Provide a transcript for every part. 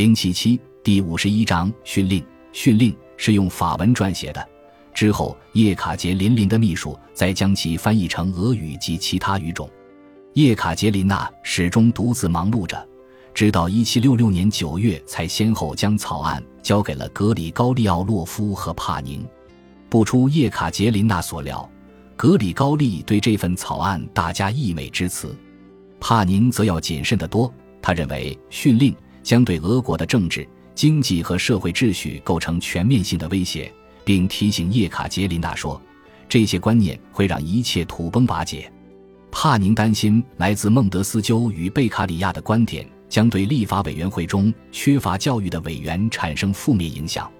零七七第五十一章训令。训令是用法文撰写的。之后，叶卡捷琳琳的秘书再将其翻译成俄语及其他语种。叶卡捷琳娜始终独自忙碌着，直到一七六六年九月，才先后将草案交给了格里高利奥洛夫和帕宁。不出叶卡捷琳娜所料，格里高利对这份草案大加溢美之词，帕宁则要谨慎得多。他认为训令将对俄国的政治、经济和社会秩序构成全面性的威胁。并提醒叶卡捷琳娜说：“这些观念会让一切土崩瓦解。”帕宁担心来自孟德斯鸠与贝卡里亚的观点将对立法委员会中缺乏教育的委员产生负面影响。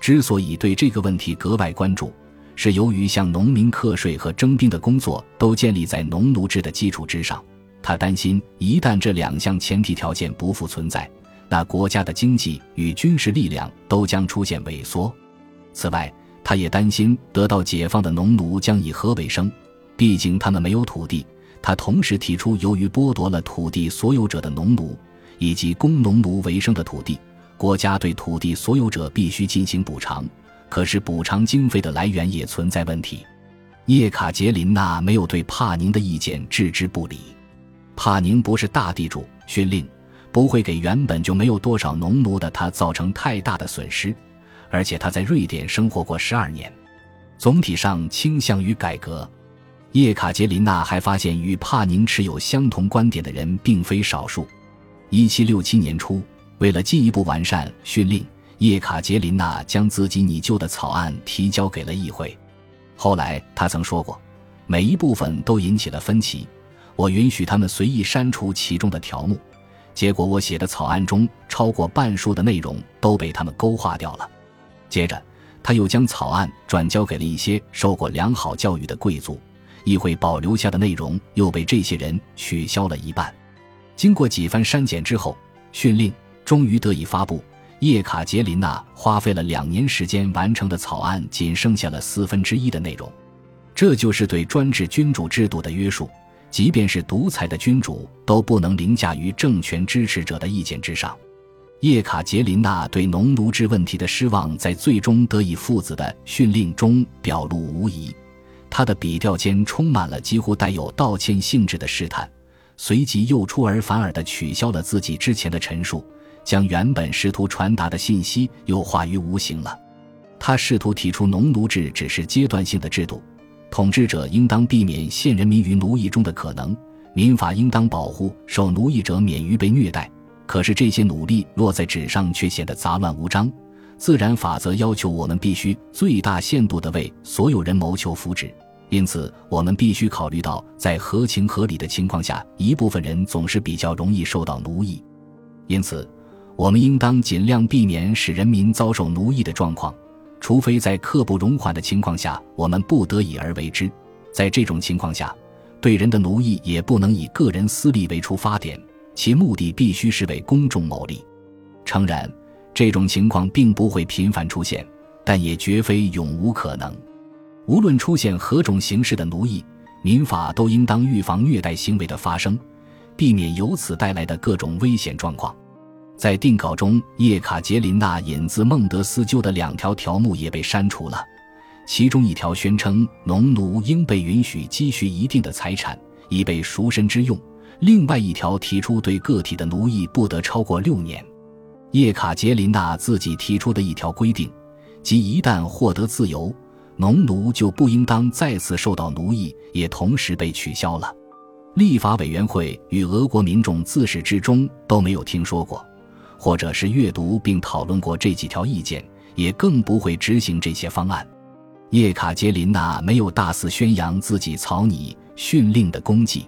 之所以对这个问题格外关注，是由于向农民课税和征兵的工作都建立在农奴制的基础之上。他担心，一旦这两项前提条件不复存在，那国家的经济与军事力量都将出现萎缩。此外，他也担心得到解放的农奴将以何为生，毕竟他们没有土地。他同时提出，由于剥夺了土地所有者的农奴以及供农奴为生的土地，国家对土地所有者必须进行补偿。可是，补偿经费的来源也存在问题。叶卡捷琳娜没有对帕宁的意见置之不理。帕宁不是大地主，训令不会给原本就没有多少农奴的他造成太大的损失。而且他在瑞典生活过十二年，总体上倾向于改革。叶卡捷琳娜还发现与帕宁持有相同观点的人并非少数。一七六七年初，为了进一步完善训令，叶卡捷琳娜将自己拟就的草案提交给了议会。后来他曾说过，每一部分都引起了分歧，我允许他们随意删除其中的条目，结果我写的草案中超过半数的内容都被他们勾画掉了。接着，他又将草案转交给了一些受过良好教育的贵族，议会保留下的内容又被这些人取消了一半。经过几番删减之后，训令终于得以发布。叶卡捷琳娜花费了两年时间完成的草案，仅剩下了四分之一的内容。这就是对专制君主制度的约束，即便是独裁的君主都不能凌驾于政权支持者的意见之上。叶卡捷琳娜对农奴制问题的失望，在最终得以父子的训令中表露无遗。他的笔调间充满了几乎带有道歉性质的试探，随即又出尔反尔地取消了自己之前的陈述，将原本试图传达的信息又化于无形了。他试图提出农奴制只是阶段性的制度，统治者应当避免陷人民于奴役中的可能，民法应当保护受奴役者免于被虐待。可是这些努力落在纸上却显得杂乱无章。自然法则要求我们必须最大限度地为所有人谋求福祉，因此我们必须考虑到，在合情合理的情况下，一部分人总是比较容易受到奴役。因此，我们应当尽量避免使人民遭受奴役的状况，除非在刻不容缓的情况下，我们不得已而为之。在这种情况下，对人的奴役也不能以个人私利为出发点。其目的必须是为公众谋利。诚然，这种情况并不会频繁出现，但也绝非永无可能。无论出现何种形式的奴役，民法都应当预防虐待行为的发生，避免由此带来的各种危险状况。在定稿中，叶卡捷琳娜引自孟德斯鸠的两条条目也被删除了，其中一条宣称农奴应被允许积蓄一定的财产，以备赎身之用。另外一条提出对个体的奴役不得超过六年。叶卡捷琳娜自己提出的一条规定，即一旦获得自由，农奴就不应当再次受到奴役，也同时被取消了。立法委员会与俄国民众自始至终都没有听说过，或者是阅读并讨论过这几条意见，也更不会执行这些方案。叶卡捷琳娜没有大肆宣扬自己草拟训令的功绩。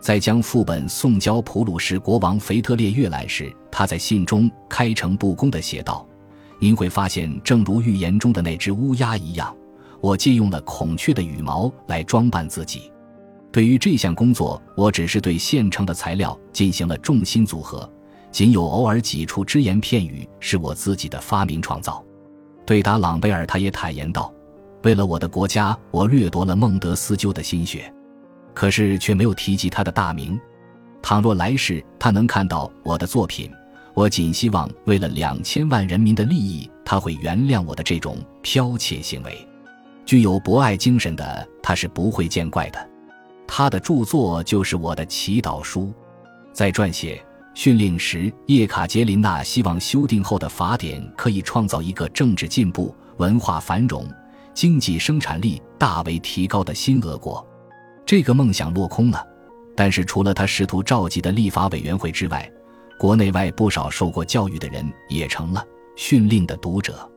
在将副本送交普鲁士国王腓特烈阅览时，他在信中开诚布公地写道：“您会发现，正如预言中的那只乌鸦一样，我借用了孔雀的羽毛来装扮自己。对于这项工作，我只是对现成的材料进行了重新组合，仅有偶尔几处只言片语是我自己的发明创造。”对答朗贝尔，他也坦言道：“为了我的国家，我掠夺了孟德斯鸠的心血。”可是却没有提及他的大名。倘若来世他能看到我的作品，我仅希望为了两千万人民的利益，他会原谅我的这种剽窃行为。具有博爱精神的他是不会见怪的。他的著作就是我的祈祷书。在撰写训令时，叶卡捷琳娜希望修订后的法典可以创造一个政治进步、文化繁荣、经济生产力大为提高的新俄国。这个梦想落空了。但是，除了他试图召集的立法委员会之外，国内外不少受过教育的人也成了训令的读者。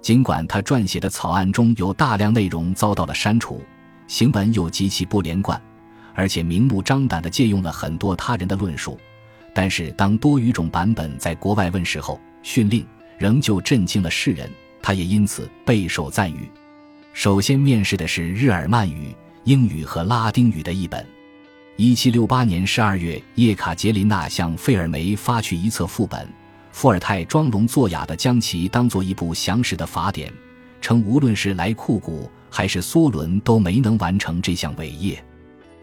尽管他撰写的草案中有大量内容遭到了删除，行文又极其不连贯，而且明目张胆地借用了很多他人的论述，但是当多语种版本在国外问世后，训令仍旧震惊了世人，他也因此备受赞誉。首先面世的是日耳曼语、英语和拉丁语的译本。一七六八年十二月，叶卡捷琳娜向费尔梅发去一册副本。伏尔泰装聋作哑地将其当做一部详实的法典，称无论是莱库古还是梭伦都没能完成这项伟业。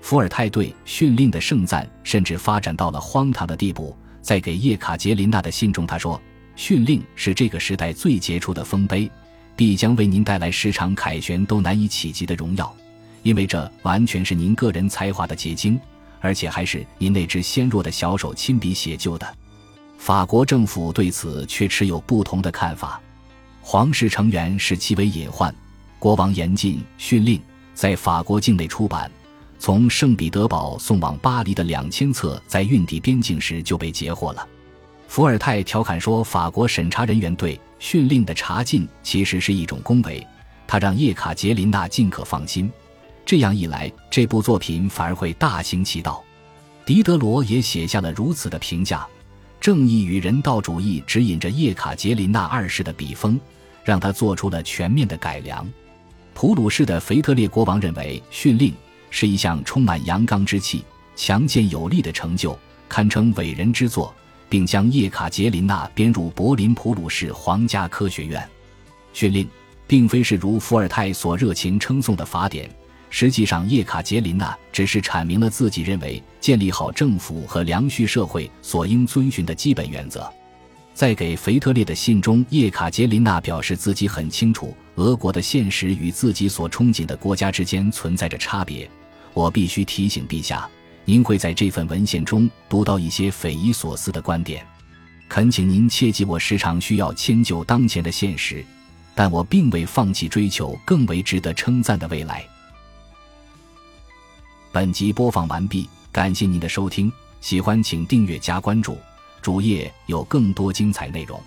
伏尔泰对训令的盛赞甚至发展到了荒唐的地步。在给叶卡捷琳娜的信中，他说：“训令是这个时代最杰出的丰碑，必将为您带来十场凯旋都难以企及的荣耀，因为这完全是您个人才华的结晶，而且还是您那只纤弱的小手亲笔写就的。”法国政府对此却持有不同的看法，皇室成员视其为隐患。国王严禁训令在法国境内出版，从圣彼得堡送往巴黎的两千册，在运抵边境时就被截获了。伏尔泰调侃说：“法国审查人员对训令的查禁其实是一种恭维，他让叶卡捷琳娜尽可放心。这样一来，这部作品反而会大行其道。”狄德罗也写下了如此的评价。正义与人道主义指引着叶卡捷琳娜二世的笔锋，让他做出了全面的改良。普鲁士的腓特烈国王认为训令是一项充满阳刚之气、强健有力的成就，堪称伟人之作，并将叶卡捷琳娜编入柏林普鲁士皇家科学院。训令并非是如伏尔泰所热情称颂的法典。实际上，叶卡捷琳娜只是阐明了自己认为建立好政府和良序社会所应遵循的基本原则。在给腓特烈的信中，叶卡捷琳娜表示自己很清楚俄国的现实与自己所憧憬的国家之间存在着差别。我必须提醒陛下，您会在这份文献中读到一些匪夷所思的观点。恳请您切记，我时常需要迁就当前的现实，但我并未放弃追求更为值得称赞的未来。本集播放完毕，感谢您的收听，喜欢请订阅加关注，主页有更多精彩内容。